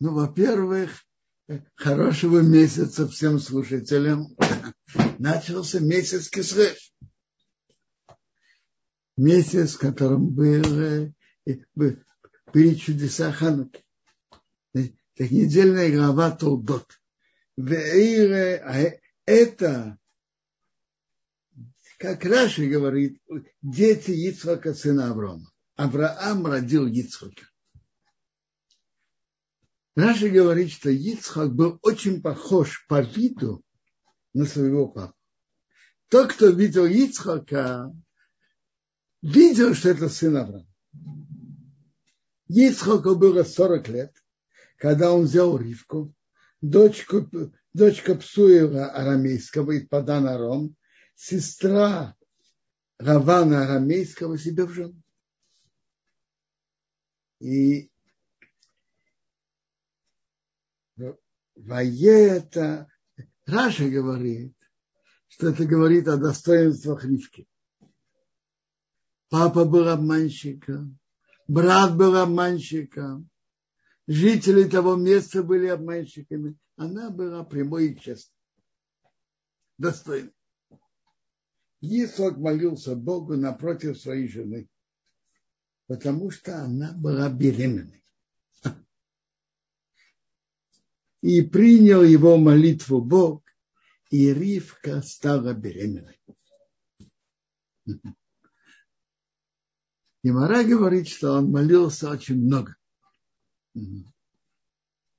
Ну, во-первых, хорошего месяца всем слушателям. Начался месяц Кисреш. Месяц, в котором были, были чудеса Хануки. Так недельная глава Толдот. А это, как Раши говорит, дети Ицхака, сына Авраама. Авраам родил Ицхака. Раши говорит, что Ицхак был очень похож по виду на своего папу. Тот, кто видел Ицхака, видел, что это сын Авраама. Ицхаку было 40 лет, когда он взял Ривку, дочку, дочка Псуева арамейского из Падана Ром, сестра Равана арамейского себе в жену. И Ваета, Раша говорит, что это говорит о достоинствах Ривки. Папа был обманщиком, брат был обманщиком, жители того места были обманщиками. Она была прямой и честной, достойной. Исок молился Богу напротив своей жены, потому что она была беременной и принял его молитву Бог, и Ривка стала беременной. И Мара говорит, что он молился очень много. И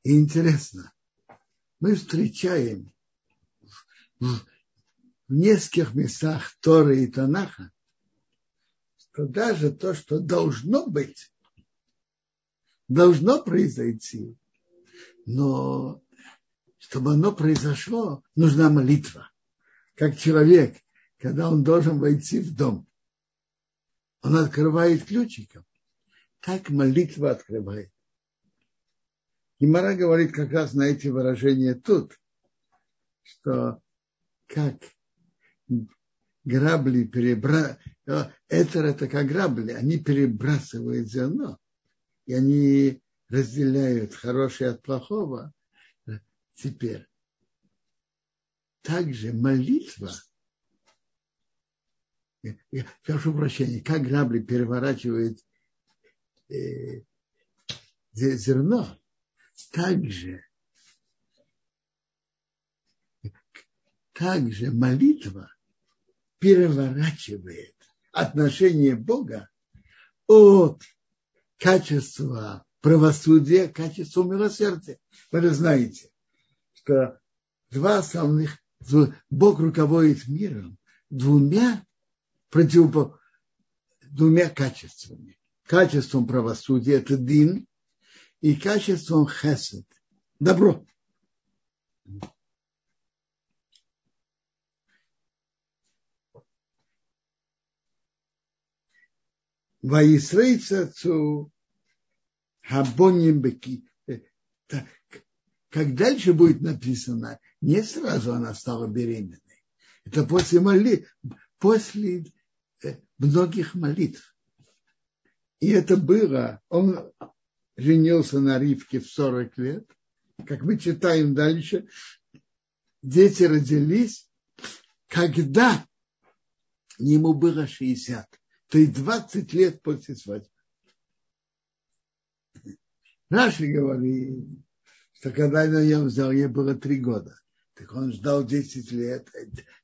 интересно, мы встречаем в нескольких местах Торы и Танаха, что даже то, что должно быть, должно произойти, но чтобы оно произошло, нужна молитва. Как человек, когда он должен войти в дом, он открывает ключиком. Так молитва открывает. И Мара говорит как раз на эти выражения тут, что как грабли перебра... Это это как грабли, они перебрасывают зерно, и они разделяют хорошее от плохого, теперь. Также молитва, я прошу прощения, как грабли переворачивают э, зерно, также, также молитва переворачивает отношение Бога от качества правосудие, качество милосердия. Вы же знаете, что два основных, Бог руководит миром двумя противоп... двумя качествами. Качеством правосудия – это дин, и качеством хесед – добро. Воисрейца цу Хабоним беки. Как дальше будет написано, не сразу она стала беременной. Это после моли, после э, многих молитв. И это было, он женился на Ривке в 40 лет. Как мы читаем дальше, дети родились, когда ему было 60, то есть 20 лет после свадьбы. Наши говорит, что когда я ее взял, ей было три года. Так он ждал 10 лет,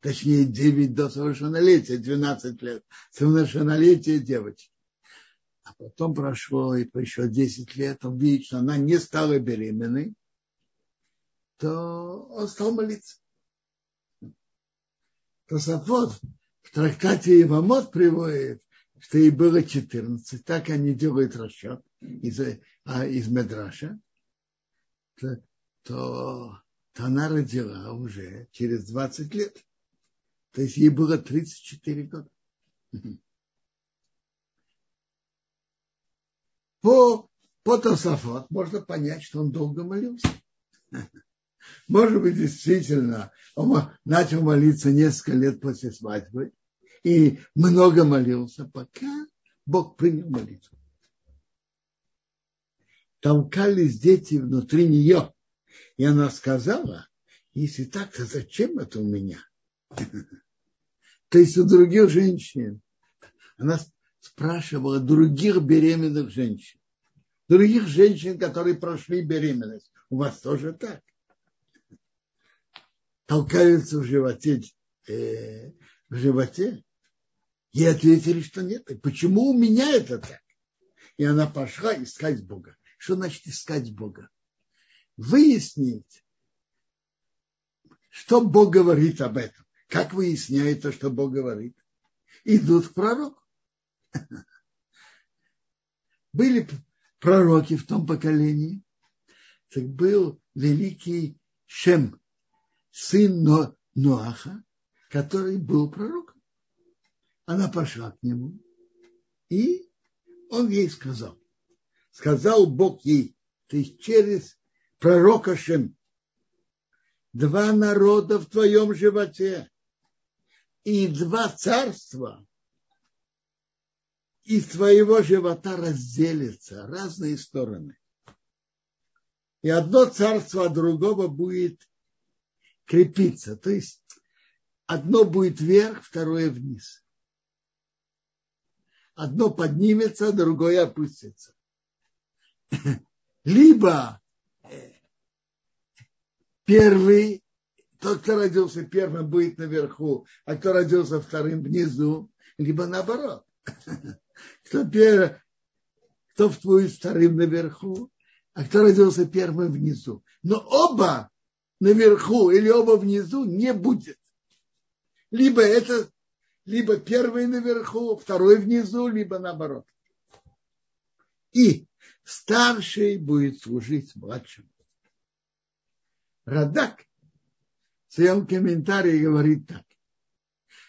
точнее 9 до совершеннолетия, 12 лет. Совершеннолетие девочки. А потом прошло и еще 10 лет, он видит, что она не стала беременной, то он стал молиться. Тософот в трактате Ивамот приводит, что ей было 14, так они делают расчет из, а, из Медраша, то, то, то она родила уже через 20 лет. То есть ей было 34 года. По, по Тософот можно понять, что он долго молился. Может быть, действительно, он начал молиться несколько лет после свадьбы, и много молился, пока Бог принял молитву. Толкались дети внутри нее. И она сказала, если так, то зачем это у меня? То есть у других женщин. Она спрашивала других беременных женщин. Других женщин, которые прошли беременность. У вас тоже так? Толкаются в животе, э, в животе. И ответили, что нет. Почему у меня это так? И она пошла искать Бога. Что значит искать Бога? Выяснить, что Бог говорит об этом. Как выясняет то, что Бог говорит? Идут к пророку. Были пророки в том поколении. Так был великий Шем, сын Ноаха, который был пророком. Она пошла к нему, и он ей сказал. Сказал Бог ей, ты через пророка Шем, два народа в твоем животе и два царства из твоего живота разделятся разные стороны. И одно царство от другого будет крепиться. То есть одно будет вверх, второе вниз. Одно поднимется, другое опустится. Либо первый, тот, кто родился первым, будет наверху, а кто родился вторым внизу, либо наоборот. Кто, первый, кто будет вторым наверху, а кто родился первым внизу. Но оба наверху или оба внизу не будет. Либо это, либо первый наверху, второй внизу, либо наоборот. И старший будет служить младшему. Радак в своем комментарии говорит так,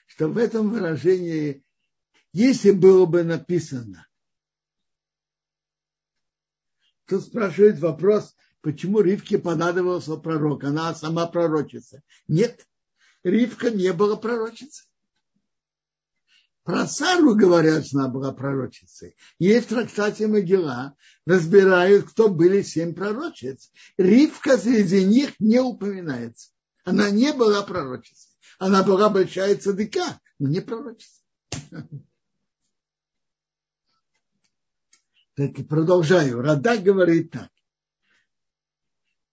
что в этом выражении, если было бы написано, тут спрашивает вопрос, почему Ривке понадобился пророк, она сама пророчица. Нет, Ривка не была пророчицей. Про Сару говорят, что она была пророчицей. Есть в трактате Могила, разбирают, кто были семь пророчиц. Ривка среди них не упоминается. Она не была пророчицей. Она была большая цадыка, но не пророчица. Так и продолжаю. Рада говорит так.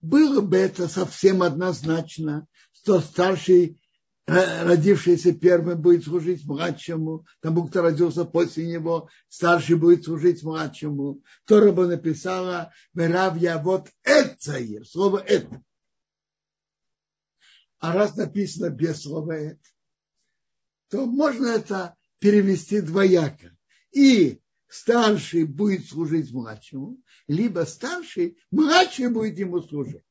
Было бы это совсем однозначно, что старший родившийся первым будет служить младшему, тому, кто родился после него, старший будет служить младшему. Тора бы написала, Мерав я вот это слово это. А раз написано без слова это, то можно это перевести двояко. И старший будет служить младшему, либо старший, младший будет ему служить.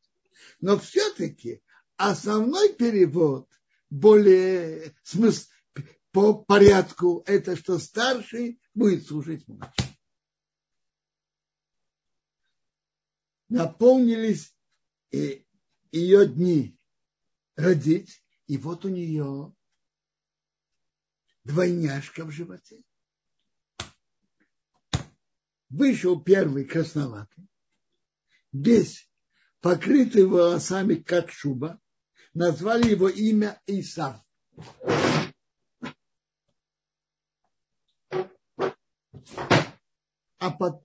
Но все-таки основной перевод – более смысл по порядку, это что старший будет служить младшему. Наполнились ее дни. Родить, и вот у нее двойняшка в животе. Вышел первый красноватый, весь покрытый волосами, как шуба, назвали его имя Исав. А под,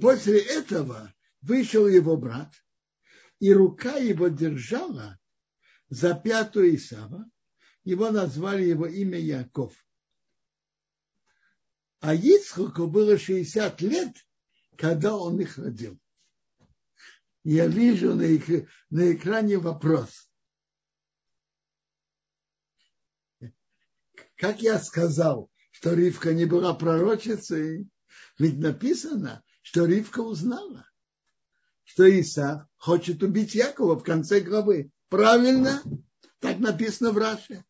после этого вышел его брат, и рука его держала за пятую Исава. Его назвали его имя Яков. А Ицхаку было 60 лет, когда он их родил. Я вижу на, экране вопрос. Как я сказал, что Ривка не была пророчицей, ведь написано, что Ривка узнала, что Исав хочет убить Якова в конце главы. Правильно? Так написано в Раше.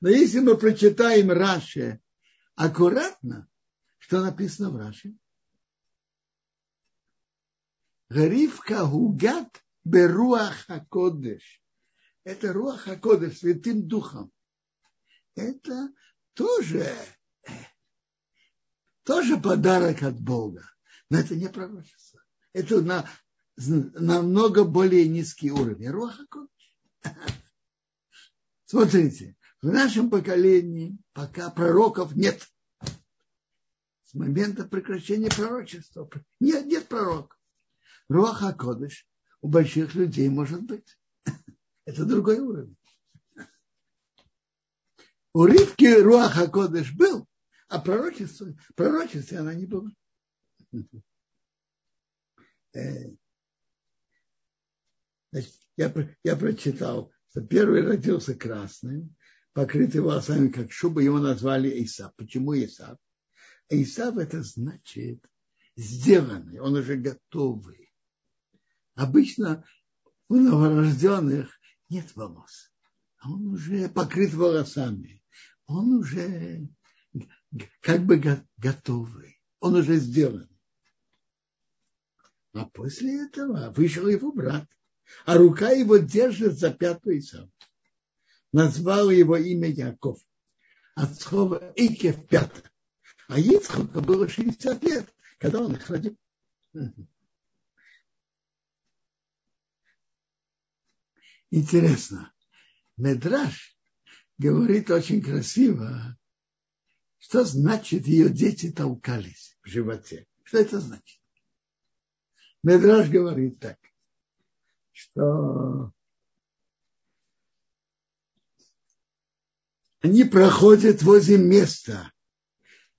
Но если мы прочитаем Раше аккуратно, что написано в Раше? Ривка гугат беруах хакодеш. Это руах хакодеш, святым духом это тоже, тоже подарок от Бога. Но это не пророчество. Это на, намного более низкий уровень. Руаха Смотрите, в нашем поколении пока пророков нет. С момента прекращения пророчества нет, нет пророков. Руаха Кодыш у больших людей может быть. Это другой уровень. У Ривки Руаха Кодыш был, а пророчество, пророчество она не была. Э, значит, я, я прочитал, что первый родился красным, покрытый волосами, как шуба, его назвали Исав. Почему Исав? Исав это значит сделанный, он уже готовый. Обычно у новорожденных нет волос. А он уже покрыт волосами. Он уже как бы готовый. Он уже сделан. А после этого вышел его брат. А рука его держит за пятую сам. Назвал его имя Яков. От слова Икев пятый. А Ицхаку было 60 лет, когда он их родил. Интересно. Медраж говорит очень красиво, что значит ее дети толкались в животе. Что это значит? Медраж говорит так, что они проходят возле места,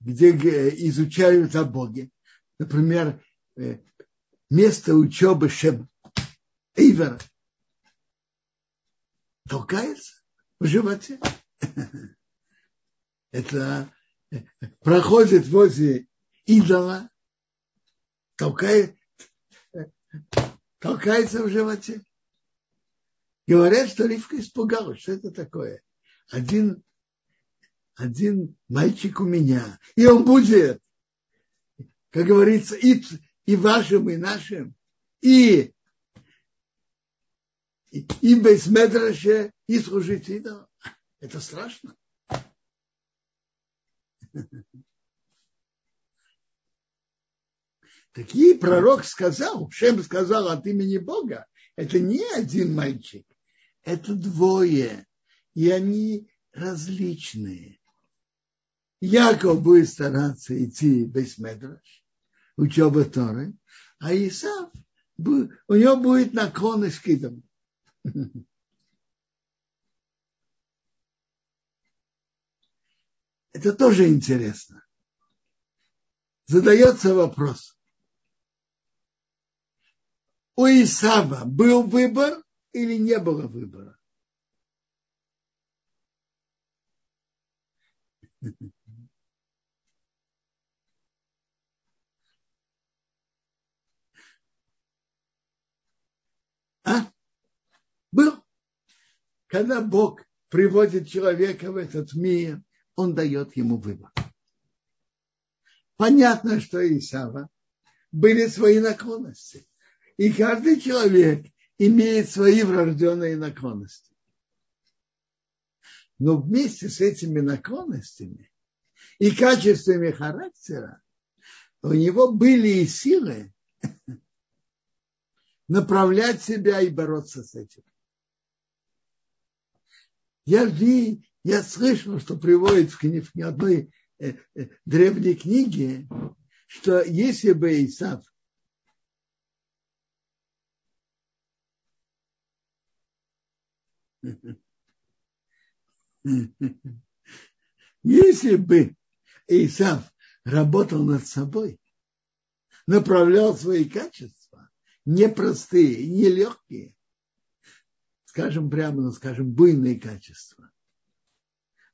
где изучают о Боге. Например, э, место учебы Шем Ивера толкается в животе. Это проходит возле идола, толкает, толкается в животе. Говорят, что Ривка испугалась, что это такое. Один, один мальчик у меня, и он будет, как говорится, и, и вашим, и нашим, и и без медраше, и служить идолам. Это страшно. Такие пророк сказал, Шем сказал от имени Бога, это не один мальчик, это двое, и они различные. Яков будет стараться идти без медраж, учеба Торы, а Исав, у него будет наклонность к идолам. Это тоже интересно. Задается вопрос. У Исава был выбор или не было выбора? А? Был. Когда Бог приводит человека в этот мир, он дает ему выбор. Понятно, что Исава были свои наклонности. И каждый человек имеет свои врожденные наклонности. Но вместе с этими наклонностями и качествами характера у него были и силы направлять себя и бороться с этим. Я, ви, я слышал, что приводит в, кни, в одной э, э, древней книге, что если бы Исав Если бы Исав работал над собой, направлял свои качества, непростые, нелегкие, скажем прямо, ну, скажем, буйные качества,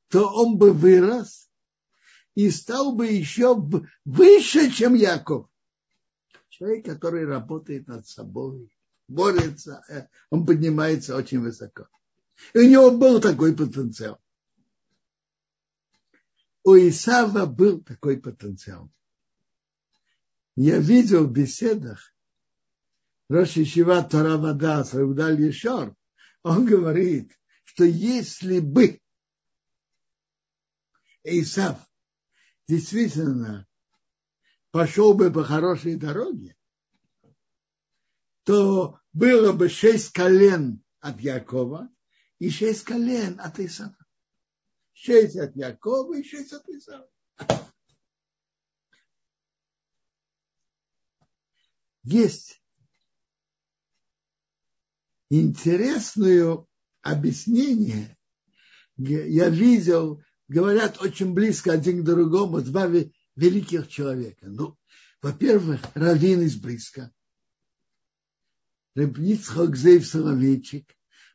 то он бы вырос и стал бы еще выше, чем Яков. Человек, который работает над собой, борется, э, он поднимается очень высоко. И у него был такой потенциал. У Исава был такой потенциал. Я видел в беседах Роши Шива Вадас, Раудаль Ешор, он говорит, что если бы Исав действительно пошел бы по хорошей дороге, то было бы шесть колен от Якова и шесть колен от Исава. Шесть от Якова и шесть от Исава. Есть интересное объяснение. Я видел, говорят очень близко один к другому, два великих человека. Ну, во-первых, Равин из близко. Рабницхак Зейв Соловейчик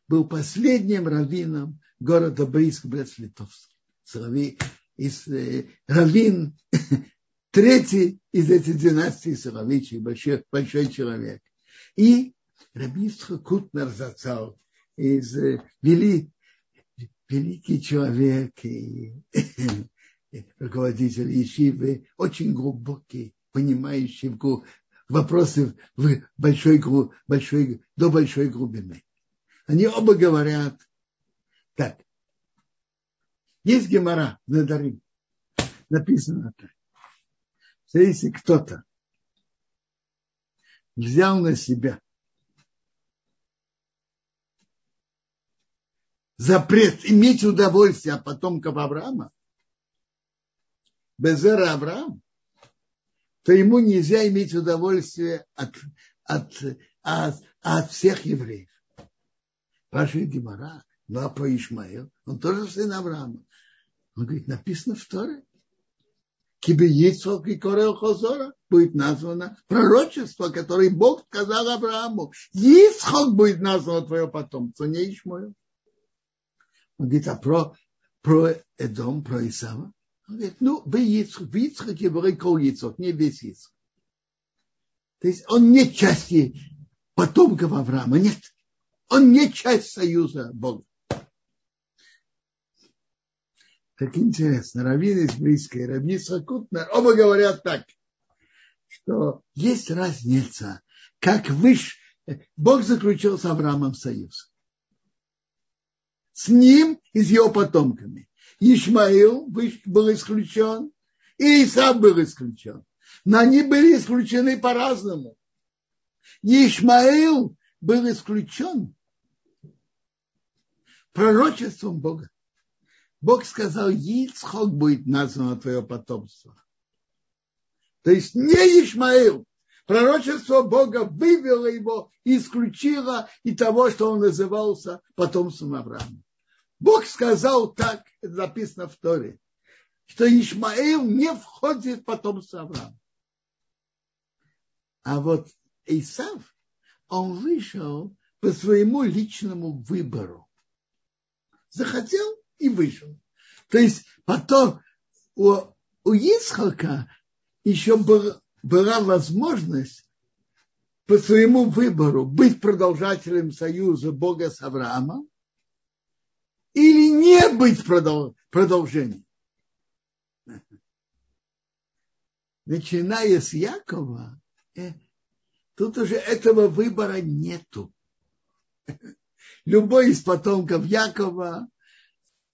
был последним раввином города Бриск, Брest-Литовск. Соловей, из, э, раввин, третий из этих династий Соловейчик, большой, большой человек. И Рабницхак Кутнер Зацал из э, вели, великий человек и руководитель Ешивы, очень глубокий, понимающий в вопросы в большой, большой, до большой глубины. Они оба говорят так. Есть гемора на Дарим. Написано так. Что если кто-то взял на себя запрет иметь удовольствие от потомков Авраама, Безера Авраам, то ему нельзя иметь удовольствие от, от, от, от всех евреев. Ваша Гемора, ну а про Ишмаил, он тоже сын Авраама. Он говорит, написано в Торе. Кибе Ицхок и Корел Хозора будет названо пророчество, которое Бог сказал Аврааму. Ицхок будет названо твое потомство, не Ишмаил. Он говорит, а про, про Эдом, про Исава? Он говорит, ну, в Ицхаке был Ицхак, не весь Ицхак. То есть он не часть потомков Авраама, нет. Он не часть союза Бога. Так интересно, Равин из Близкой, Равин Сакутнер, оба говорят так, что есть разница, как выше Бог заключил с Авраамом союз. С ним и с его потомками. Ишмаил был исключен, и Исав был исключен. Но они были исключены по-разному. Ишмаил был исключен пророчеством Бога. Бог сказал, Ицхок будет названо твое потомство. То есть не Ишмаил. Пророчество Бога вывело его, исключило и того, что он назывался потомством Авраама. Бог сказал так, это записано в Торе, что Ишмаил не входит в потомство Авраама. А вот Исав, он вышел по своему личному выбору. Захотел и вышел. То есть потом у, у Исхака еще был, была возможность по своему выбору быть продолжателем союза Бога с Авраамом, или не быть продолжением. Начиная с Якова, э, тут уже этого выбора нету. Любой из потомков Якова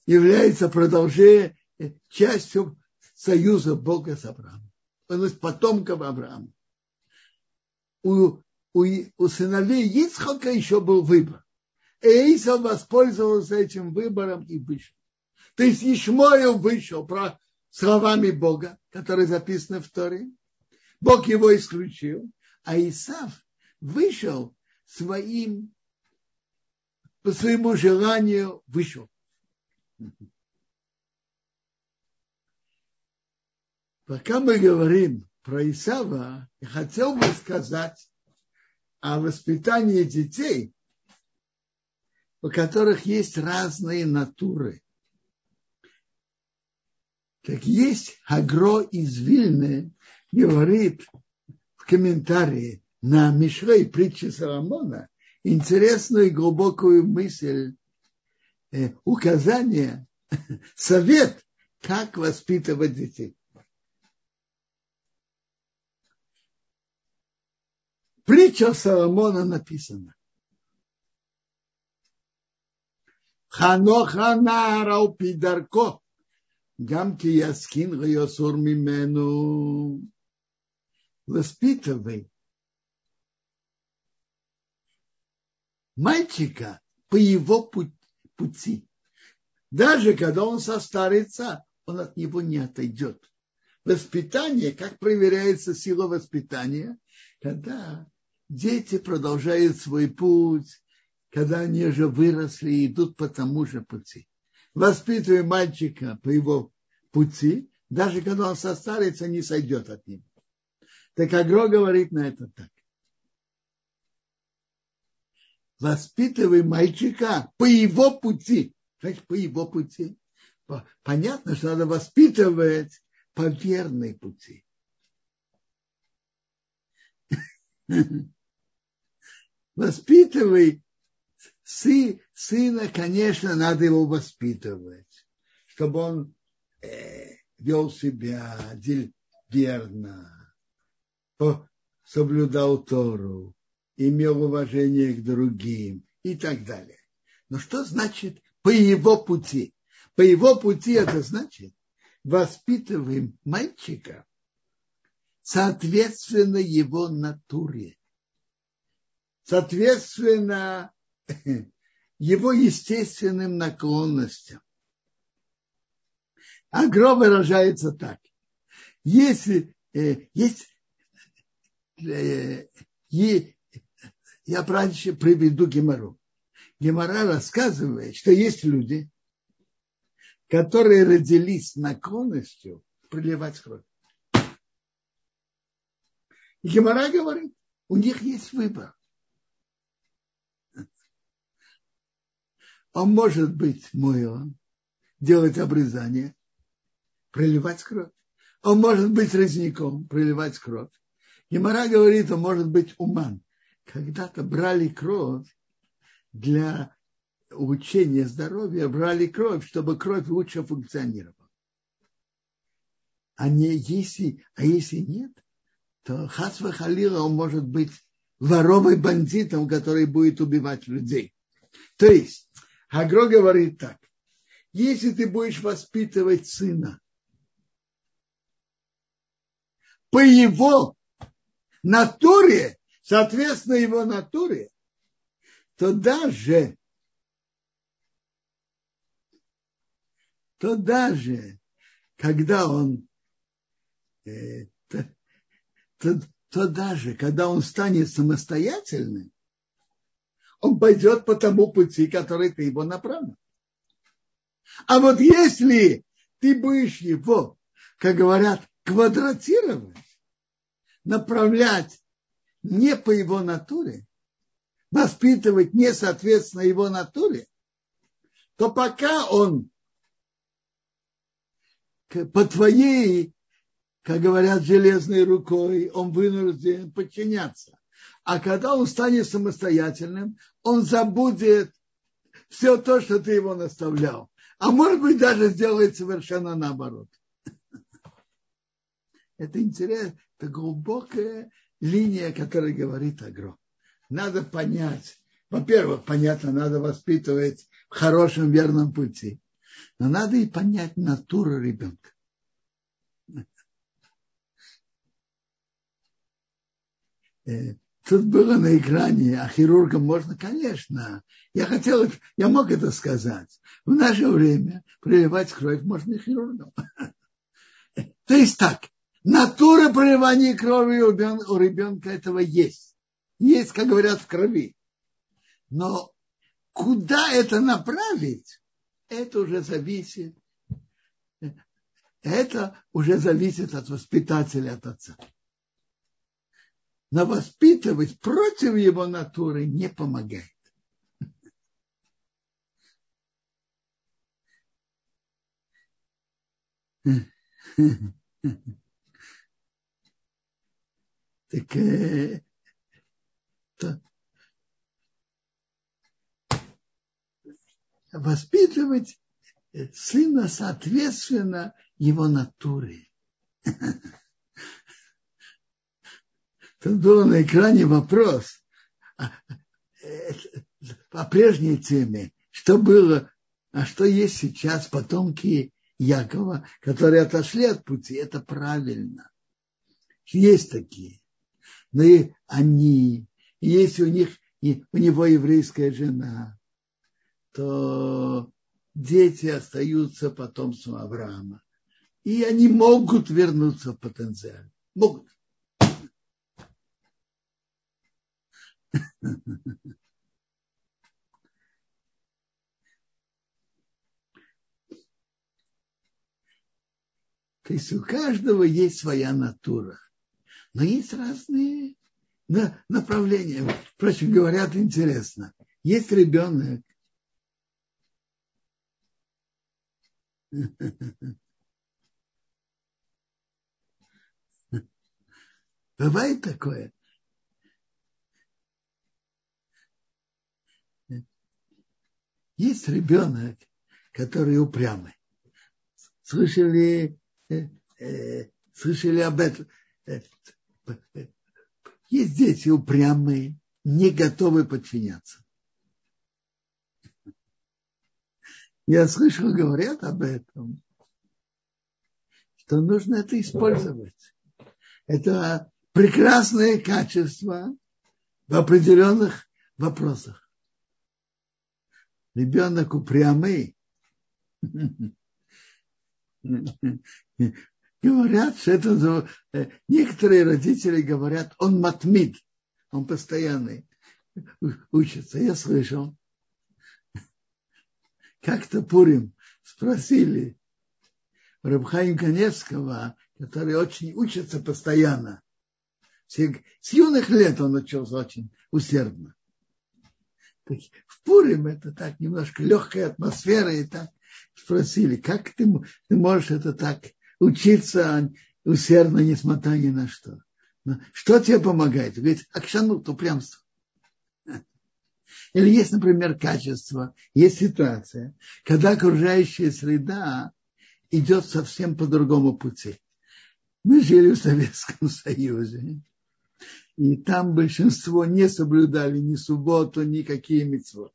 является продолжением, э, частью союза Бога с Авраамом. Он из потомков Авраама. У, у, у сыновей Ицхака еще был выбор. Эйсов воспользовался этим выбором и вышел. То есть Ишмоил вышел про словами Бога, которые записаны в Торе. Бог его исключил, а Исав вышел своим, по своему желанию вышел. Пока мы говорим про Исава, я хотел бы сказать о воспитании детей – у которых есть разные натуры. Так есть Агро из Вильны, говорит в комментарии на Мишлей притчи Соломона интересную и глубокую мысль, э, указание, совет, как воспитывать детей. Притча Соломона написана. Ханоха нарау пидарко. Гамки яскин гайосур мимену. Воспитывай мальчика по его пути. Даже когда он состарится, он от него не отойдет. Воспитание, как проверяется сила воспитания, когда дети продолжают свой путь, когда они уже выросли и идут по тому же пути. Воспитывая мальчика по его пути, даже когда он состарится, не сойдет от него. Так Агро говорит на это так. Воспитывай мальчика по его пути. Значит, по его пути. Понятно, что надо воспитывать по верной пути. Воспитывай сы, сына, конечно, надо его воспитывать, чтобы он э, вел себя верно, соблюдал Тору, имел уважение к другим и так далее. Но что значит по его пути? По его пути это значит, воспитываем мальчика соответственно его натуре, соответственно его естественным наклонностям. Агро выражается так. Если э, есть, э, е, я раньше приведу Гемору. Гемора рассказывает, что есть люди, которые родились наклонностью проливать кровь. И Гемора говорит, у них есть выбор. Он может быть мой делать обрезание, проливать кровь. Он может быть резняком, проливать кровь. Гемора говорит, он может быть уман. Когда-то брали кровь для улучшения здоровья, брали кровь, чтобы кровь лучше функционировала. А, не, если, а если нет, то Хасва Халила он может быть воровой бандитом, который будет убивать людей. То есть, Агро говорит так, если ты будешь воспитывать сына по его натуре, соответственно его натуре, то даже то даже когда он э, то, то, то даже когда он станет самостоятельным, он пойдет по тому пути, который ты его направил. А вот если ты будешь его, как говорят, квадратировать, направлять не по его натуре, воспитывать не соответственно его натуре, то пока он по твоей, как говорят, железной рукой, он вынужден подчиняться. А когда он станет самостоятельным, он забудет все то, что ты его наставлял. А может быть, даже сделает совершенно наоборот. Это интересно, это глубокая линия, которая говорит Агро. Надо понять, во-первых, понятно, надо воспитывать в хорошем, верном пути. Но надо и понять натуру ребенка. Тут было на экране, а хирургам можно, конечно. Я хотел, я мог это сказать. В наше время проливать кровь можно и хирургам. То есть так, натура проливания крови у ребенка этого есть. Есть, как говорят, в крови. Но куда это направить, это уже зависит. Это уже зависит от воспитателя, от отца. Но воспитывать против его натуры не помогает. Так э, воспитывать сына соответственно его натуре. Тут был на экране вопрос о, о прежней теме, что было, а что есть сейчас потомки Якова, которые отошли от пути, это правильно. Есть такие. Но и они, если у них и у него еврейская жена, то дети остаются потомством Авраама. И они могут вернуться в потенциал. Могут. То есть у каждого есть своя натура. Но есть разные направления. Впрочем, говорят интересно. Есть ребенок. Бывает такое. Есть ребенок, который упрямый. Слышали, э, э, слышали об этом? Э, есть дети упрямые, не готовы подчиняться. Я слышал, говорят об этом, что нужно это использовать. Это прекрасное качество в определенных вопросах. Ребенок упрямый. Говорят, что это э, некоторые родители говорят, он матмид, он постоянный учится. Я слышал, как-то Пурим спросили Рабхаим Каневского, который очень учится постоянно. С юных лет он учился очень усердно. В Пурим это так немножко легкая атмосфера, и так спросили, как ты, ты можешь это так учиться усердно, несмотря ни на что. Но что тебе помогает? Говорит, акшанут, упрямство. Или есть, например, качество, есть ситуация, когда окружающая среда идет совсем по другому пути. Мы жили в Советском Союзе, и там большинство не соблюдали ни субботу, никакие митцвот.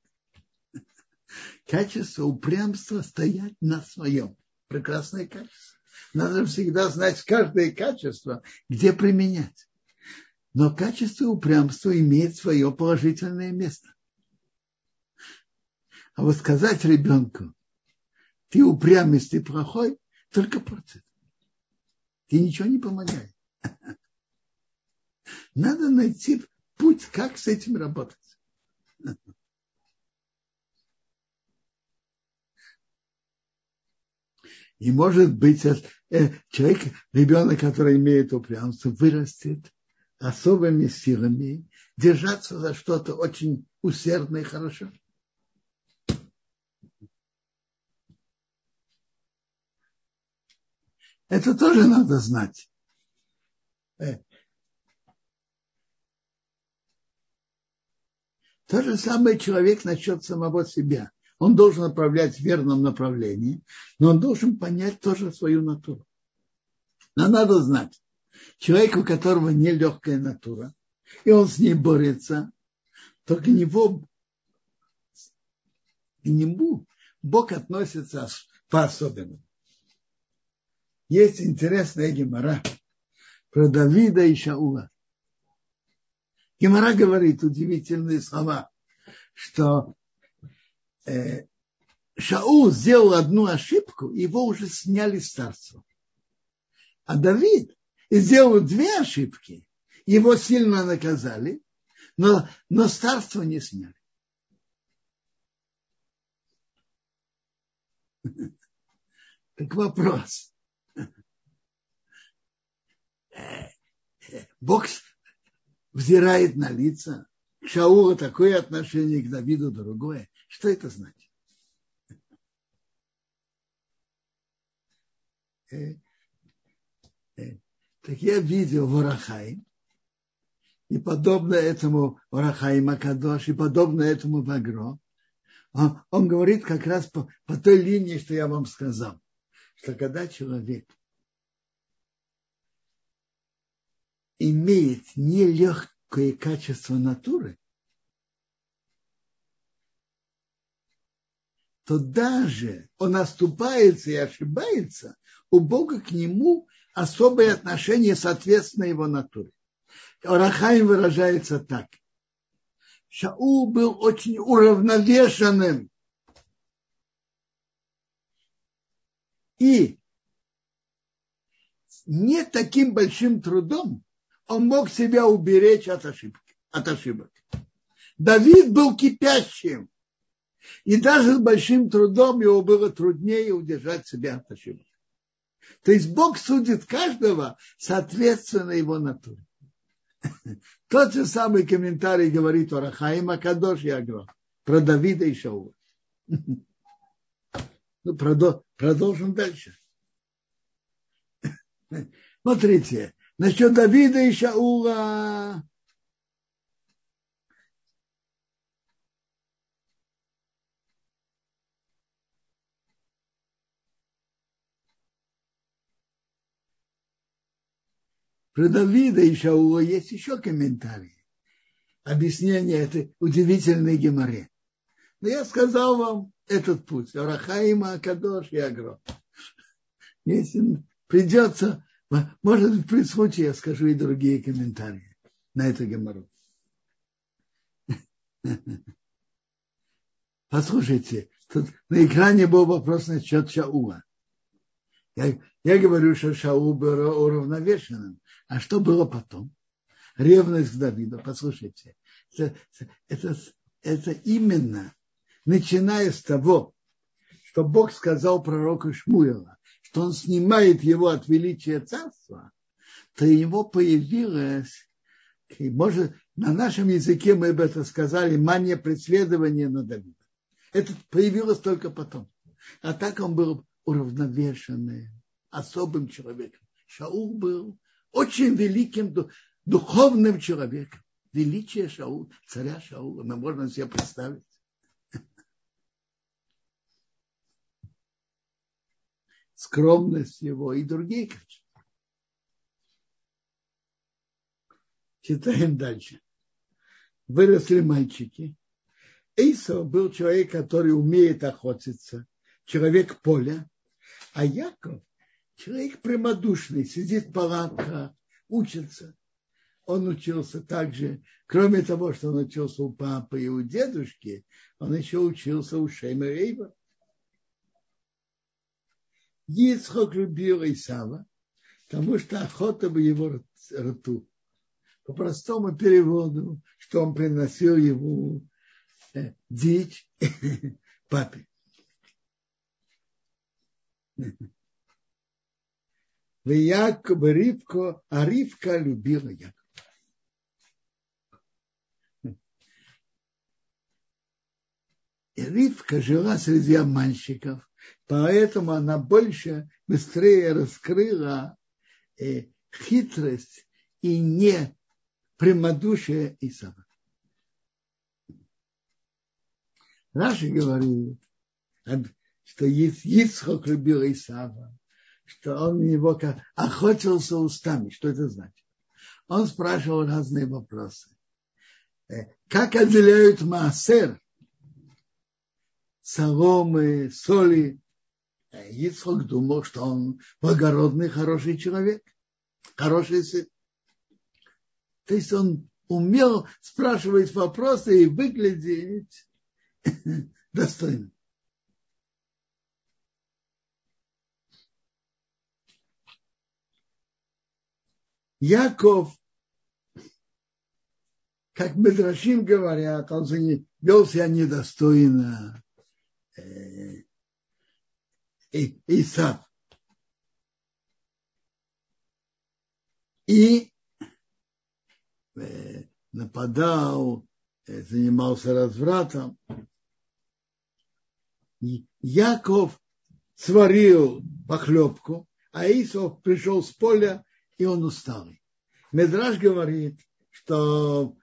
Качество упрямства стоять на своем. Прекрасное качество. Надо всегда знать каждое качество, где применять. Но качество упрямства имеет свое положительное место. А вот сказать ребенку, ты упрямец, ты плохой, только портит. Ты ничего не помогает. Надо найти путь, как с этим работать. И может быть, э, человек, ребенок, который имеет упрямство, вырастет особыми силами держаться за что-то очень усердно и хорошо. Это тоже надо знать. То же самое человек насчет самого себя. Он должен направлять в верном направлении, но он должен понять тоже свою натуру. Но надо знать, человек, у которого нелегкая натура, и он с ней борется, то к него, к нему Бог относится по-особенному. Есть интересная гемора про Давида и Шаула. Гемора говорит удивительные слова, что э, Шаул сделал одну ошибку, его уже сняли с царства. А Давид сделал две ошибки, его сильно наказали, но, но царство не сняли. Так вопрос. Бог взирает на лица. К Шаулу такое отношение, к Давиду другое. Что это значит? Э, э, так я видел Ворахай, и подобно этому Ворахай Макадош, и подобно этому Вагро, он, он говорит как раз по, по той линии, что я вам сказал, что когда человек имеет нелегкое качество натуры, то даже он оступается и ошибается, у Бога к нему особое отношение соответственно его натуре. Орахаим выражается так. Шаул был очень уравновешенным. И не таким большим трудом он мог себя уберечь от ошибок. От ошибок. Давид был кипящим. И даже с большим трудом его было труднее удержать себя от ошибок. То есть Бог судит каждого соответственно его натуре. Тот же самый комментарий говорит о Рахаима Кадош и Агро, про Давида и Шаула. Ну, продолжим дальше. Смотрите, насчет Давида и Шаула Про Давида и Шаула есть еще комментарии. Объяснение этой удивительной геморе. Но я сказал вам этот путь. Арахаима, Акадош и Агро. Если придется, может быть, при я скажу и другие комментарии на эту гемору. Послушайте, тут на экране был вопрос насчет Шаула. Я, я говорю, что Шаул был уравновешенным. А что было потом? Ревность к Давиду. Послушайте, это, это, это именно начиная с того, что Бог сказал пророку Шмуила, что он снимает его от величия царства, то у него появилась, может, на нашем языке мы бы это сказали, мания преследования на Давида. Это появилось только потом. А так он был уравновешенным, особым человеком. Шаул был очень великим духовным человеком. Величие Шаула, царя Шаула, мы можем себе представить. Скромность его и другие качества. Читаем дальше. Выросли мальчики. Эйсов был человек, который умеет охотиться, человек поля, а Яков человек прямодушный, сидит в палатках, учится. Он учился также, кроме того, что он учился у папы и у дедушки, он еще учился у Шейма Рейба. Ицхок любил Исава, потому что охота в его рту. По простому переводу, что он приносил ему э, дичь папе. В Яков Ривко, а Ривка любила Якова. И Ривка жила среди обманщиков, поэтому она больше, быстрее раскрыла э, хитрость и не прямодушие Исава. Раши говорит, что Ицхок любил Исава, что он у него охотился устами. Что это значит? Он спрашивал разные вопросы. Э, как отделяют маасер, соломы, соли? Ицхок думал, что он благородный, хороший человек, хороший сын. То есть он умел спрашивать вопросы и выглядеть достойно. Яков, как Медрашим говорят, он вел себя недостойно э, Исав. И э, нападал, э, занимался развратом. Яков сварил похлебку, а Исов пришел с поля и он усталый. Медраж говорит, что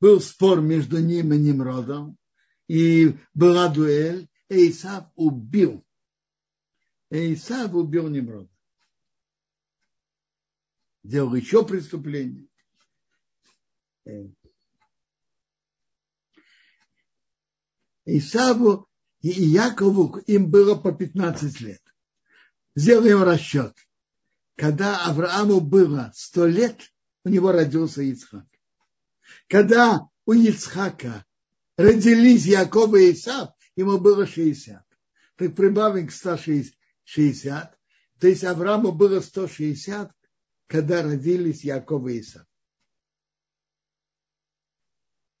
был спор между ним и Немродом, и была дуэль, и Исав убил. Исав убил Немрода. Делал еще преступление. Исаву и Якову им было по 15 лет. Сделаем расчет когда Аврааму было сто лет, у него родился Ицхак. Когда у Ицхака родились Яков и Исав, ему было 60. Так прибавим к 160. То есть Аврааму было 160, когда родились Яков и Исав.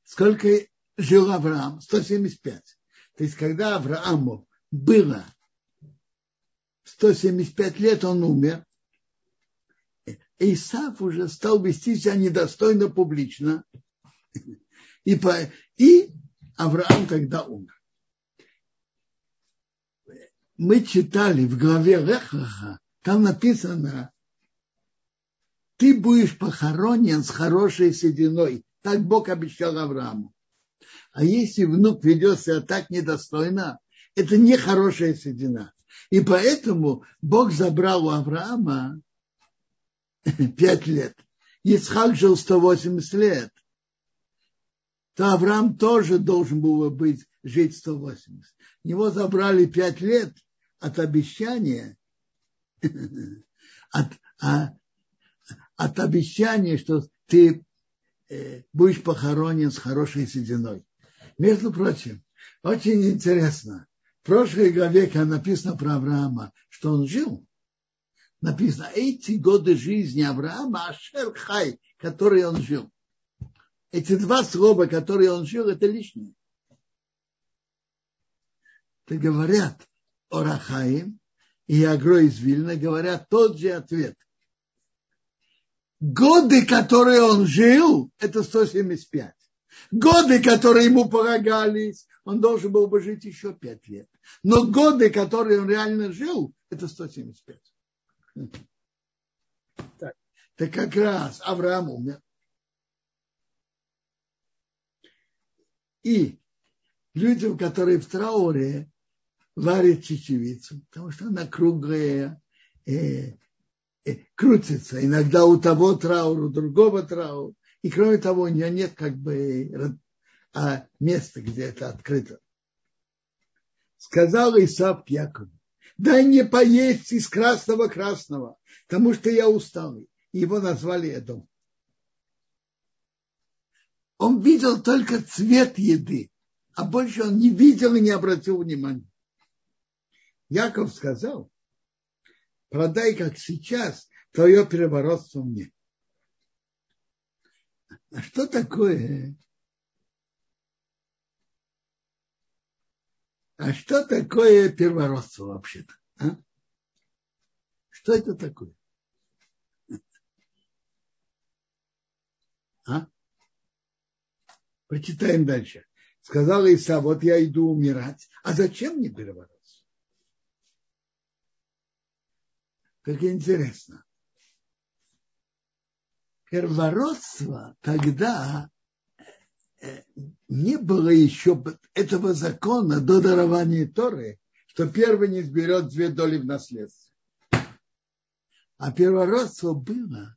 Сколько жил Авраам? 175. То есть, когда Аврааму было 175 лет, он умер. Исаф уже стал вести себя недостойно публично. И, по, и Авраам тогда умер. Мы читали в главе Рехаха, там написано, ты будешь похоронен с хорошей сединой. Так Бог обещал Аврааму. А если внук ведет себя так недостойно, это не хорошая седина. И поэтому Бог забрал у Авраама пять лет. Ицхак жил 180 лет. То Авраам тоже должен был быть жить 180. Него забрали пять лет от обещания, от, а, от обещания, что ты э, будешь похоронен с хорошей сединой. Между прочим, очень интересно. В прошлой главе, когда написано про Авраама, что он жил, написано, эти годы жизни Авраама, Ашер Хай, которые он жил. Эти два слова, которые он жил, это лишнее. Это говорят о Рахаим и Агро из Вильна, говорят тот же ответ. Годы, которые он жил, это 175. Годы, которые ему полагались, он должен был бы жить еще пять лет. Но годы, которые он реально жил, это 175. Так, так как раз Авраам умер. И людям, которые в трауре, варят чечевицу, потому что она круглая, э, э, крутится. Иногда у того траура, у другого траура. И кроме того, у нее нет как бы а, места, где это открыто. Сказал Исаак Якову, дай мне поесть из красного-красного, потому что я усталый. Его назвали Эдом. Он видел только цвет еды, а больше он не видел и не обратил внимания. Яков сказал, продай, как сейчас, твое переворотство мне. А что такое? А что такое первородство вообще-то? А? Что это такое? А? Прочитаем дальше. Сказал Иса, вот я иду умирать. А зачем мне переворотство? Как интересно первородство тогда э, не было еще этого закона до дарования Торы, что первый не сберет две доли в наследстве. А первородство было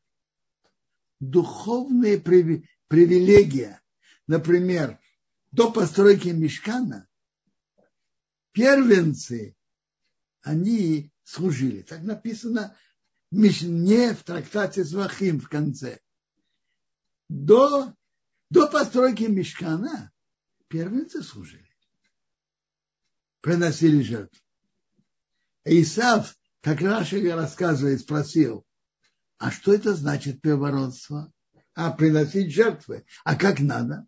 духовная привилегия. Например, до постройки мешкана первенцы, они служили. Так написано не в трактате Звахим в конце до, до постройки мешкана первенцы служили. Приносили жертву. Исав, как Раша рассказывает, спросил, а что это значит первородство? А, приносить жертвы. А как надо?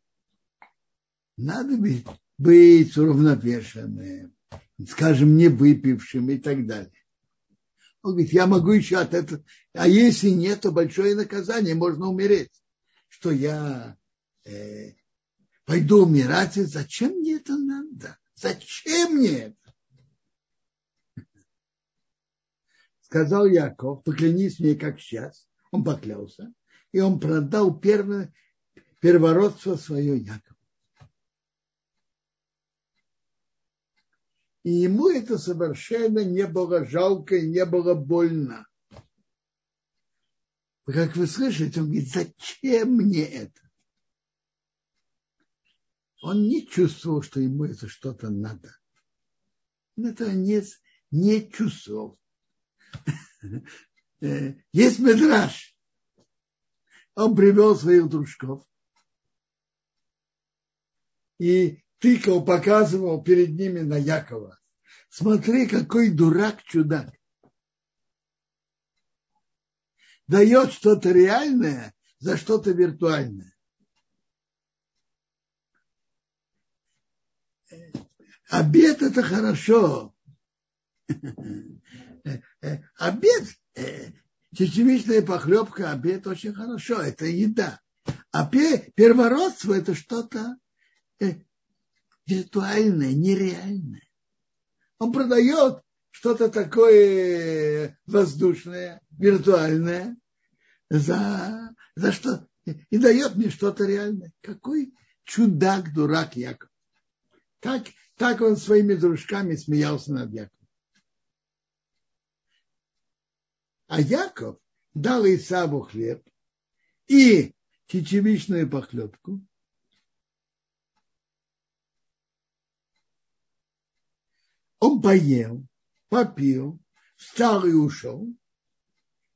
Надо быть, быть уравновешенным, скажем, не выпившим и так далее. Он говорит, я могу еще от этого. А если нет, то большое наказание, можно умереть что я э, пойду умирать, и зачем мне это надо? Зачем мне это? Сказал Яков, поклянись мне, как сейчас. Он поклялся, и он продал первое, первородство свое Якову. И ему это совершенно не было жалко и не было больно как вы слышите, он говорит, зачем мне это? Он не чувствовал, что ему это что-то надо. Он этого не, не чувствовал. Э, есть медраж. Он привел своих дружков. и тыкал, показывал перед ними на Якова. Смотри, какой дурак-чудак. Дает что-то реальное за что-то виртуальное. Обед это хорошо. Обед, чечевичная похлебка, обед очень хорошо, это еда. А первородство это что-то виртуальное, нереальное. Он продает что-то такое воздушное, виртуальное, за, за что и дает мне что-то реальное. Какой чудак, дурак Яков. Так, так он своими дружками смеялся над Яковом. А Яков дал Исаву хлеб и чечевичную похлебку. Он поел, попил, встал и ушел,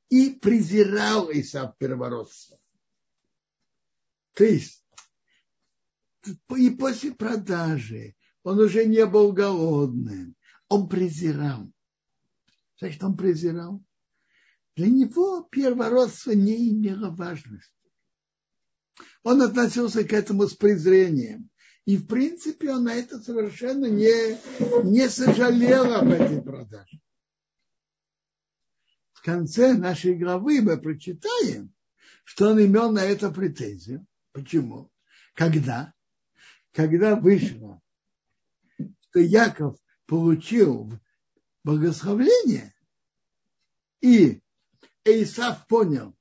и презирал Исав первородство. То есть, и после продажи он уже не был голодным, он презирал. Значит, он презирал. Для него первородство не имело важности. Он относился к этому с презрением. И, в принципе, он на это совершенно не, не сожалел об этой продаже. В конце нашей главы мы прочитаем, что он имел на это претензию. Почему? Когда? Когда вышло, что Яков получил благословление, и Исав понял,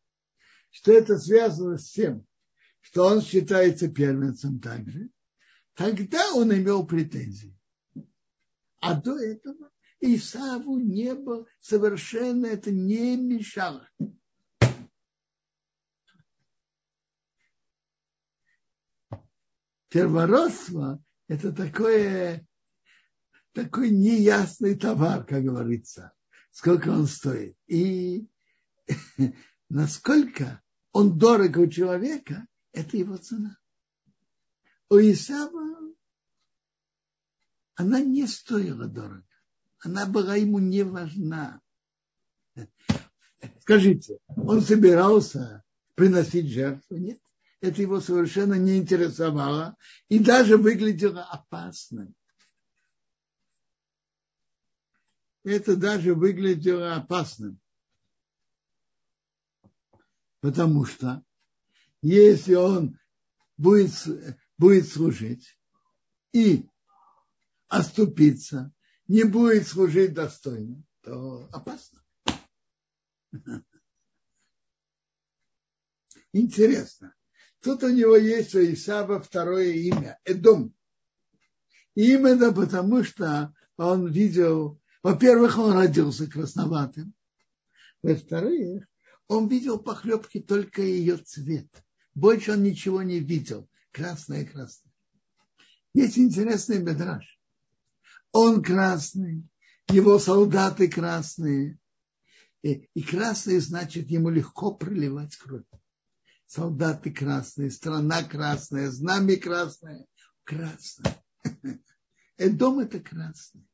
что это связано с тем, что он считается первенцем также, тогда он имел претензии. А до этого Исаву не было, совершенно это не мешало. Первородство – это такое, такой неясный товар, как говорится, сколько он стоит. И насколько он дорог у человека, это его цена. У Исава она не стоила дорого. Она была ему не важна. Скажите, он собирался приносить жертву? Нет. Это его совершенно не интересовало и даже выглядело опасным. Это даже выглядело опасным. Потому что если он будет, будет служить и оступиться, не будет служить достойно, то опасно. Интересно. Тут у него есть у Исаба второе имя – Эдом. И именно потому, что он видел, во-первых, он родился красноватым, во-вторых, он видел похлебки только ее цвет. Больше он ничего не видел. Красное-красное. Есть интересный бедраж. Он красный, его солдаты красные. И, и красные значит, ему легко проливать кровь. Солдаты красные, страна красная, знамя красное. Красное. Дом это красный.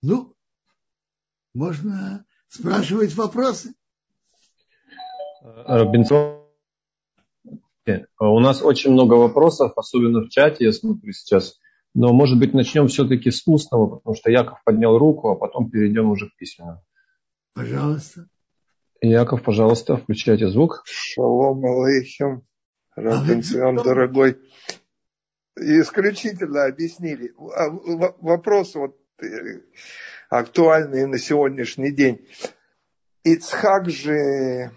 Ну, можно спрашивать вопросы. Робинсон, у нас очень много вопросов, особенно в чате, я смотрю сейчас. Но, может быть, начнем все-таки с устного, потому что Яков поднял руку, а потом перейдем уже к письменному. Пожалуйста. Яков, пожалуйста, включайте звук. Шалом алейхим, Робинсон, дорогой. Исключительно объяснили. А, вопрос вот э, актуальный на сегодняшний день. Ицхак же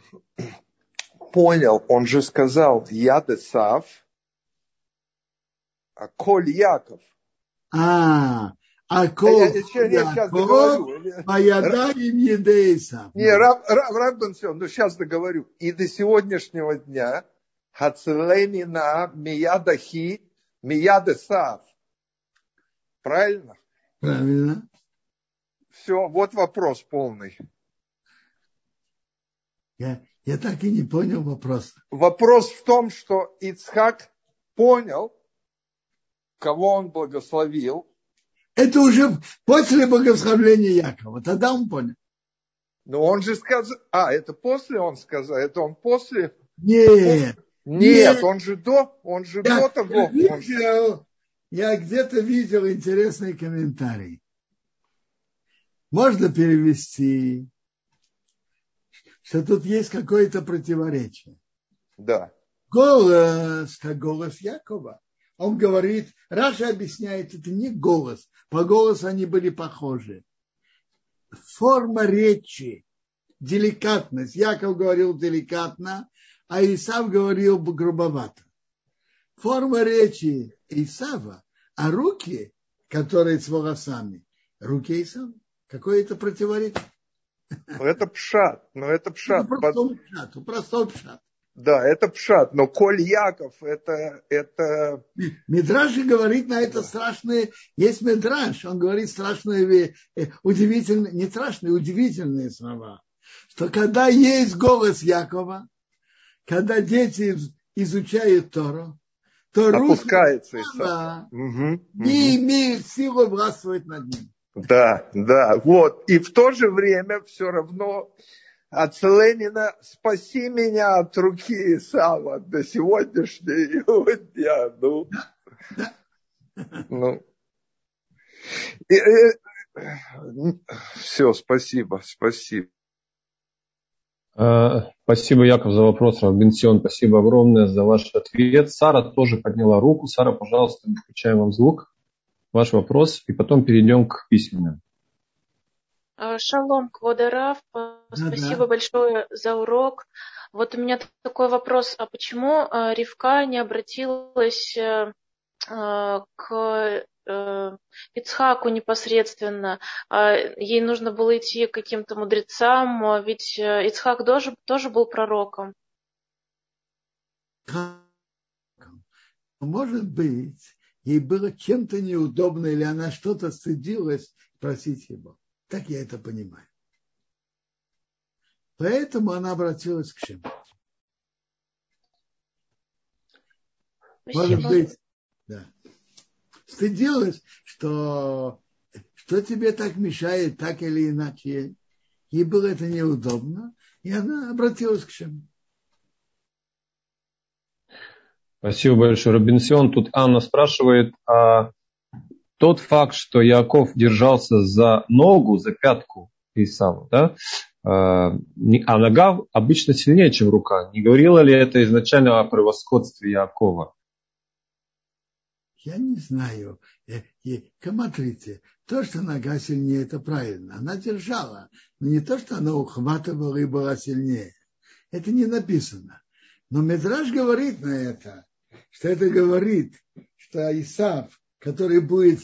понял, он же сказал, я Десав, а Коль Яков. А, а Коль я, я, я договорю. Маядаим Едейса. Не, Раб, Раб, Раб ну сейчас договорю. И до сегодняшнего дня Хацелемина Миядахи Миядесав. Правильно? Правильно. Все, вот вопрос полный. Я, Я так и не понял вопрос. Вопрос в том, что Ицхак понял, кого он благословил. Это уже после благословления Якова. Тогда он понял. Но он же сказал... А, это после он сказал? Это он после? Нет. Нет, он же до, он же Я до того. Он- видел, я где-то видел интересный комментарий. Можно перевести, что тут есть какое-то противоречие. Да. Голос, как голос Якова. Он говорит, Раша объясняет, это не голос. По голосу они были похожи. Форма речи, деликатность. Яков говорил деликатно, а Исав говорил грубовато. Форма речи Исава, а руки, которые с волосами, руки Исава. Какое это противоречие? Но это пшат, но это пшат. Ну, простой пшат, простой пшат. Да, это пшат. Но Коль Яков, это, это Мидраш говорит на это страшные, есть Мидраш, он говорит страшные, э, удивительные, не страшные, удивительные слова. Что когда есть голос Якова, когда дети изучают Тору, то опускается. русский Исав. слова Мгм, мгм. не имеет силы властвовать над ним. Да, да, вот. И в то же время все равно от Ленина спаси меня от руки Исава до сегодняшнего дня. Ну, ну. все, спасибо, спасибо. Э, Спасибо, Яков, за вопрос. Равбенсион, спасибо огромное за ваш ответ. Сара тоже подняла руку. Сара, пожалуйста, включаем вам звук. Ваш вопрос, и потом перейдем к письменным. А, Шалом, Кводарав, спасибо большое за урок. Вот у меня такой вопрос, а почему а, Ривка не обратилась э, а, к э, Ицхаку непосредственно? Ей нужно было идти к каким-то мудрецам, ведь э, Ицхак тоже, тоже был пророком. Может быть, ей было чем-то неудобно, или она что-то стыдилась просить его. Так я это понимаю. Поэтому она обратилась к Шему. Может быть, да. Стыдилась, что, что тебе так мешает, так или иначе. Ей было это неудобно, и она обратилась к Шему. Спасибо большое, Робинсион. Тут Анна спрашивает, а тот факт, что Яков держался за ногу, за пятку Исава, да, а а нога обычно сильнее, чем рука. Не говорило ли это изначально о превосходстве Якова? Я не знаю. Э, и, Смотрите, то, что нога сильнее, это правильно. Она держала. Но не то, что она ухватывала и была сильнее. Это не написано. Но Медраж говорит на это, что это говорит, что Исав, который будет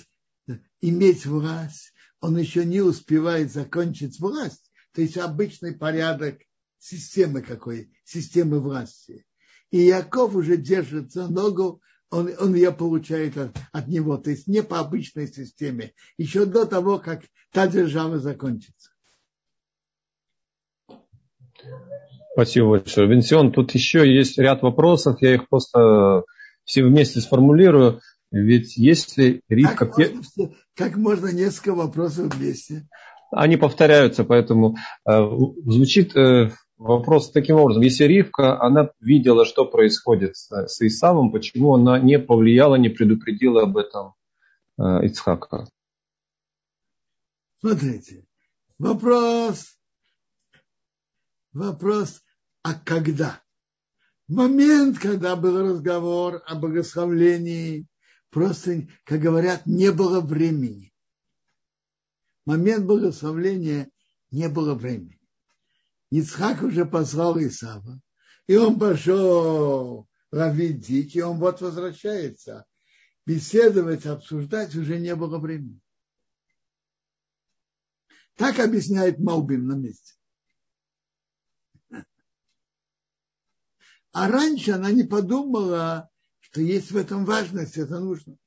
иметь власть, он еще не успевает закончить власть. То есть обычный порядок системы какой, системы власти. И Яков уже держит за ногу, он, он ее получает от, от него, то есть не по обычной системе, еще до того, как та держава закончится. Спасибо большое. Винсион, тут еще есть ряд вопросов, я их просто все вместе сформулирую. Ведь если Ривка... Как можно, все- как можно несколько вопросов вместе? Они повторяются, поэтому э, звучит э, вопрос таким образом. Если Ривка, она видела, что происходит с, с Исавом, почему она не повлияла, не предупредила об этом э, Ицхака? Смотрите, вопрос, вопрос, а когда? Момент, когда был разговор о богословлении, просто, как говорят, не было времени. Момент благословления не было времени. Ицхак уже послал Исава, и он пошел ловить дичь, и он вот возвращается. Беседовать, обсуждать уже не было времени. Так объясняет Малбим на месте. А раньше она не подумала, что есть в этом важность, это нужно.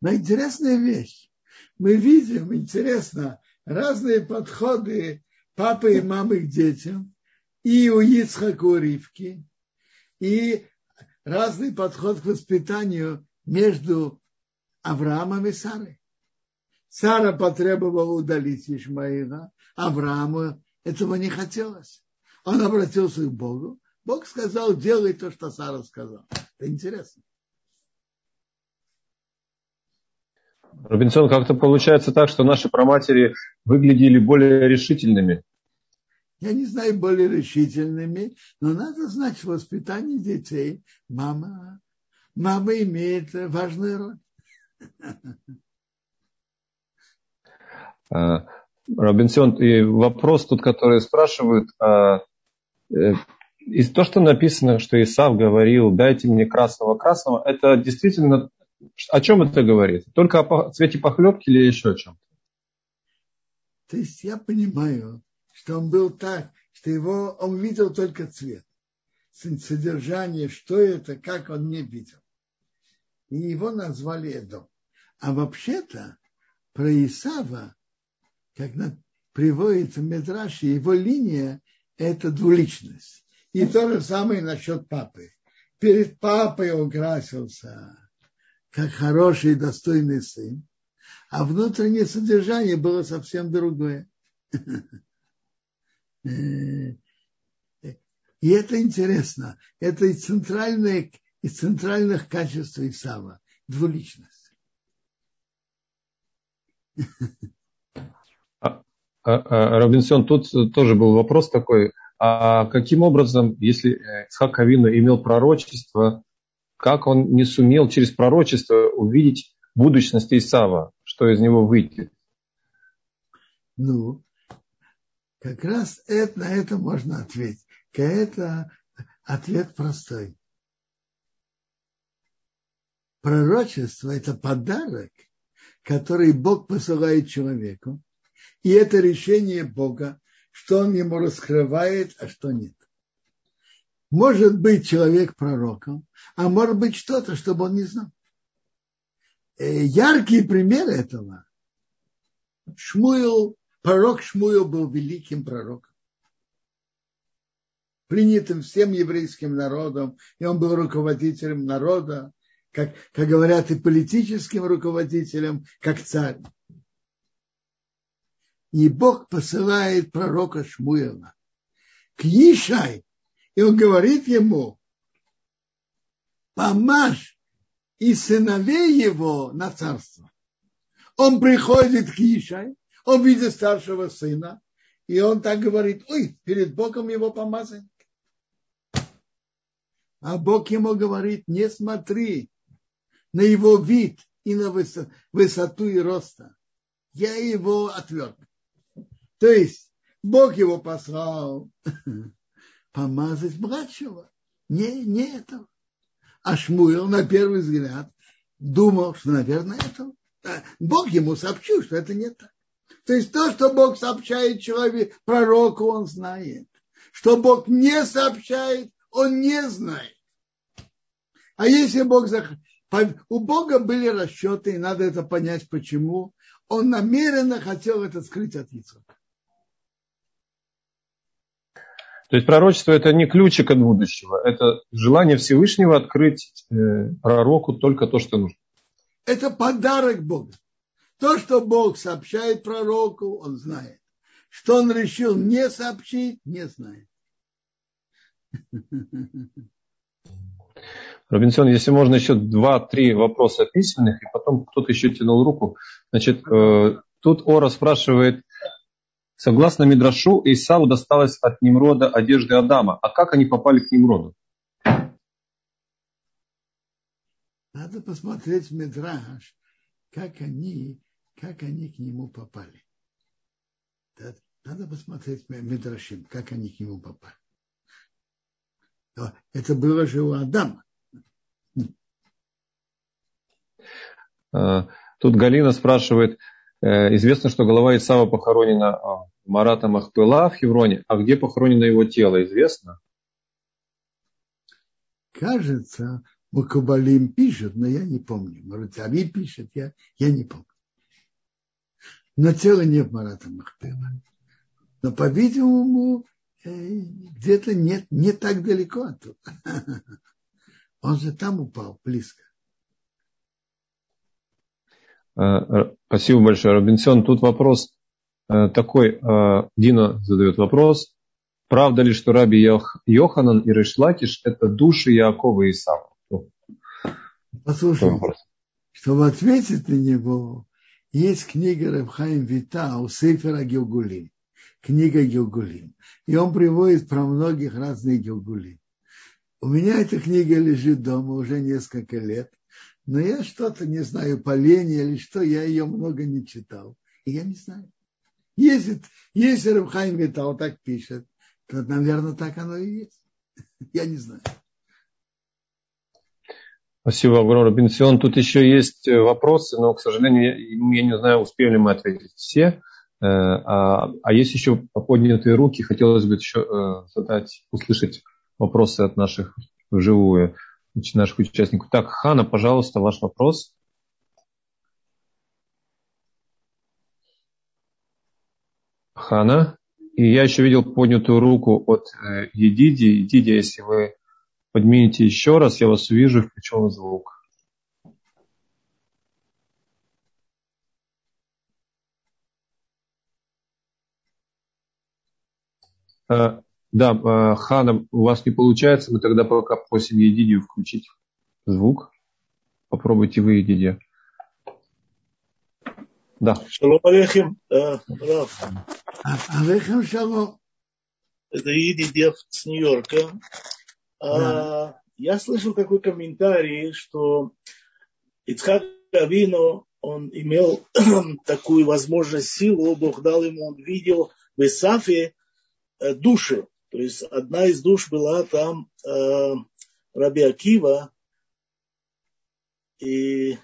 Но интересная вещь. Мы видим, интересно, разные подходы папы и мамы к детям, и у Ицхака у Ривки, и разный подход к воспитанию между Авраамом и Сарой. Сара потребовала удалить Ишмаила, Аврааму этого не хотелось. Он обратился к Богу. Бог сказал, делай то, что Сара сказала. Это интересно. Робинсон, как-то получается так, что наши проматери выглядели более решительными. Я не знаю, более решительными, но надо знать, что воспитание детей мама, мама имеет важную роль. А, Робинсон, и вопрос тут, который спрашивают, а, из то, что написано, что Исав говорил, дайте мне красного-красного, это действительно о чем это говорит? Только о цвете похлебки или еще о чем? То есть я понимаю, что он был так, что его, он видел только цвет, содержание, что это, как он не видел. И его назвали Эдом. А вообще-то про Исава, как приводится в Медраше, его линия – это двуличность. И то же самое насчет папы. Перед папой он красился как хороший и достойный сын, а внутреннее содержание было совсем другое. И это интересно. Это и центральное, из центральных качеств Исава. Двуличность. А, а, Робинсон, тут тоже был вопрос такой. А каким образом, если Исхак Авину имел пророчество, как он не сумел через пророчество увидеть будущность Исава, что из него выйдет? Ну, как раз это, на это можно ответить. Это ответ простой. Пророчество – это подарок, который Бог посылает человеку. И это решение Бога, что он ему раскрывает, а что нет. Может быть человек пророком, а может быть что-то, чтобы он не знал. Э, яркий пример этого. Шмуил, пророк Шмуил был великим пророком. Принятым всем еврейским народом, и он был руководителем народа, как, как говорят, и политическим руководителем, как царь. И Бог посылает пророка Шмуила к Ишай, и он говорит ему, помажь и сыновей его на царство. Он приходит к Ишай, он видит старшего сына, и он так говорит, ой, перед Богом его помазать. А Бог ему говорит, не смотри на его вид и на высоту и роста. Я его отверг. То есть Бог его послал помазать младшего. Не, не этого. А Шмуил на первый взгляд думал, что, наверное, это. Бог ему сообщил, что это не так. То есть то, что Бог сообщает человеку, пророку, он знает. Что Бог не сообщает, он не знает. А если Бог... У Бога были расчеты, и надо это понять, почему. Он намеренно хотел это скрыть от Ицхака. То есть пророчество это не ключик от будущего, это желание Всевышнего открыть э, пророку только то, что нужно. Это подарок Бога. То, что Бог сообщает пророку, он знает. Что он решил не сообщить, не знает. Робинсон, если можно еще два-три вопроса письменных, и потом кто-то еще тянул руку. Значит, э, тут Ора спрашивает, Согласно Мидрашу, Исаву досталось от Немрода одежды Адама. А как они попали к Немроду? Надо посмотреть Мидраш, как они, как они к нему попали. Надо посмотреть Мидрашим, как они к нему попали. Это было же у Адама. А, тут Галина спрашивает, Э, известно, что голова Исава похоронена а, в Марата Махпыла в Хевроне. А где похоронено его тело, известно? Кажется, Мукабалим пишет, но я не помню. Марутари пишет, я, я не помню. Но тело не в Марата Махпыла. Но, по-видимому, э, где-то нет, не так далеко оттуда. Он же там упал, близко. Э, спасибо большое, Робинсон. Тут вопрос э, такой. Дина задает вопрос. Правда ли, что Раби Йоханан и Решлакиш – это души Якова и Исава? Послушай, чтобы ответить на него, есть книга Рабхаим Вита у Сейфера Гилгулим, книга Гилгулим. И он приводит про многих разных Гилгулим. У меня эта книга лежит дома уже несколько лет, но я что-то не знаю, по лени или что, я ее много не читал. И я не знаю. Если, если Рабхайм Витал так пишет, то, наверное, так оно и есть. Я не знаю. Спасибо огромное, Бенсион. Тут еще есть э, вопросы, но, к сожалению, я, не знаю, успели ли мы ответить все. Э, а, а есть еще поднятые руки. Хотелось бы еще э, задать, услышать вопросы от наших вживую, наших участников. Так, Хана, пожалуйста, ваш вопрос. Хана. И я еще видел поднятую руку от э, Едиди. Едиди, если вы поднимите еще раз, я вас увижу, включен звук. Э, да, э, Хана, у вас не получается, мы тогда пока просим Едидию включить звук. Попробуйте вы, Едидия. Да. Шалом алейхим, Раф. Алейхим шалом. Это Едидия с Нью-Йорка. А, я слышал такой комментарий, что Ицхак Авину, он имел такую возможность, силу, Бог дал ему, он видел в Исафе э, души. То есть одна из душ была там э, Раби Акива, и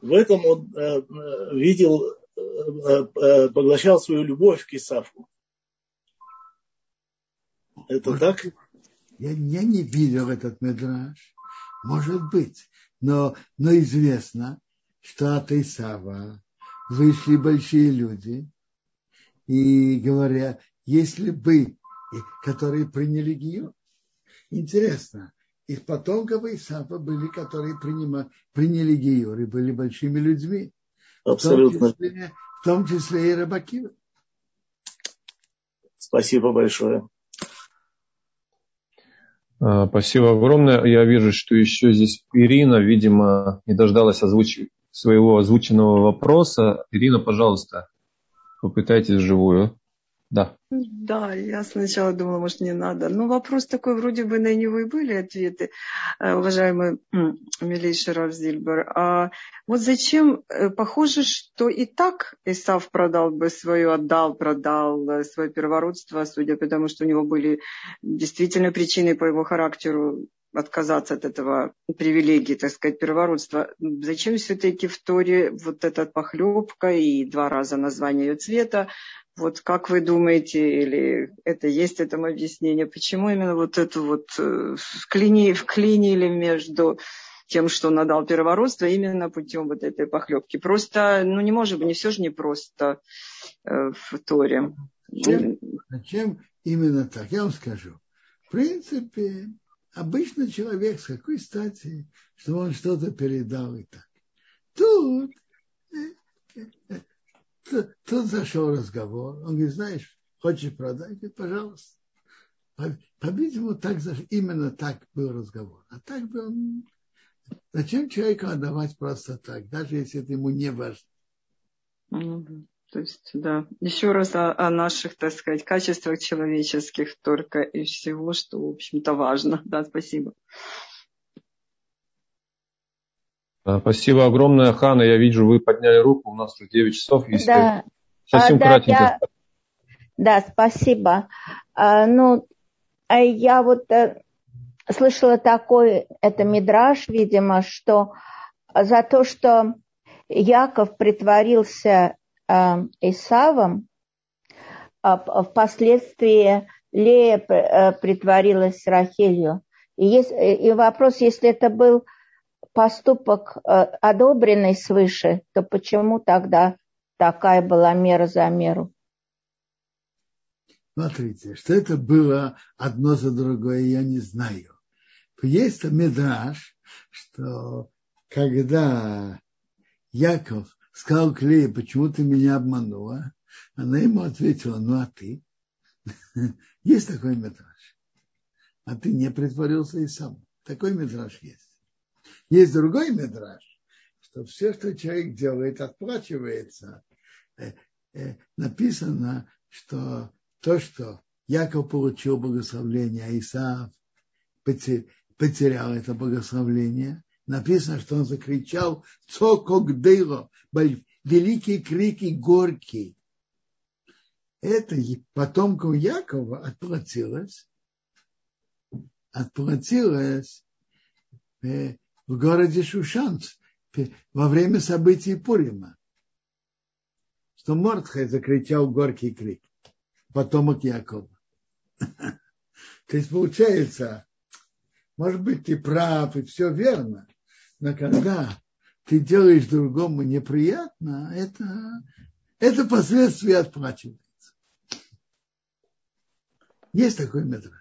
в этом он э, видел Э, э, поглощал свою любовь к Исафу. Это Может, так? Я, я не видел этот медраж. Может быть. Но, но известно, что от Исава вышли большие люди и говоря, если бы, которые приняли Гию, интересно, их потомков Исафа были, которые принимали, приняли Гиюр и были большими людьми. Абсолютно. В том числе, в том числе и рыбаки. Спасибо большое. А, спасибо огромное. Я вижу, что еще здесь Ирина, видимо, не дождалась озвуч... своего озвученного вопроса. Ирина, пожалуйста, попытайтесь вживую. Да. Да, я сначала думала, может, не надо. Но вопрос такой, вроде бы на него и были ответы, э, уважаемый милейший Раф Зильбер. А вот зачем, э, похоже, что и так Исав продал бы свое, отдал, продал э, свое первородство, судя по тому, что у него были действительно причины по его характеру отказаться от этого привилегии, так сказать, первородства. Зачем все-таки в Торе вот эта похлебка и два раза название ее цвета? Вот как вы думаете, или это есть этому объяснение, почему именно вот эту вот э, вклини, вклинили между тем, что надал первородство, именно путем вот этой похлебки. Просто, ну не может быть, не все же не просто э, в Торе. Зачем, зачем именно так? Я вам скажу. В принципе, обычно человек с какой стати, что он что-то передал и так. Тут э, Тут, зашел разговор. Он говорит, знаешь, хочешь продать? Говорит, пожалуйста. По-видимому, так, именно так был разговор. А так бы он... Зачем человеку отдавать просто так, даже если это ему не важно? То есть, да, еще раз о, о наших, так сказать, качествах человеческих только и всего, что, в общем-то, важно. Да, спасибо. Спасибо огромное, Хана. Я вижу, вы подняли руку. У нас уже 9 часов. Если да. Совсем а, кратенько. Да, я... да, спасибо. А, ну, а я вот э, слышала такой, это мидраж, видимо, что за то, что Яков притворился э, Исавом, а впоследствии Лея э, притворилась Рахилью. И, есть, и вопрос, если это был поступок э, одобренный свыше, то почему тогда такая была мера за меру? Смотрите, что это было одно за другое, я не знаю. Есть медраж, что когда Яков сказал Клее, почему ты меня обманула, она ему ответила, ну а ты? Есть такой метраж. А ты не притворился и сам. Такой метраж есть. Есть другой метраж, что все, что человек делает, отплачивается. Э, э, написано, что то, что Яков получил благословение, а Исаав потерял это благословение, написано, что он закричал «Цокогдейло», великие крики горькие. Это потомкам Якова отплатилось, отплатилось э, в городе Шушанц во время событий Пурима, что Мортхай закричал горький крик, потомок Якова. То есть получается, может быть, ты прав и все верно, но когда ты делаешь другому неприятно, это, это последствия отплачивается. Есть такой метраж.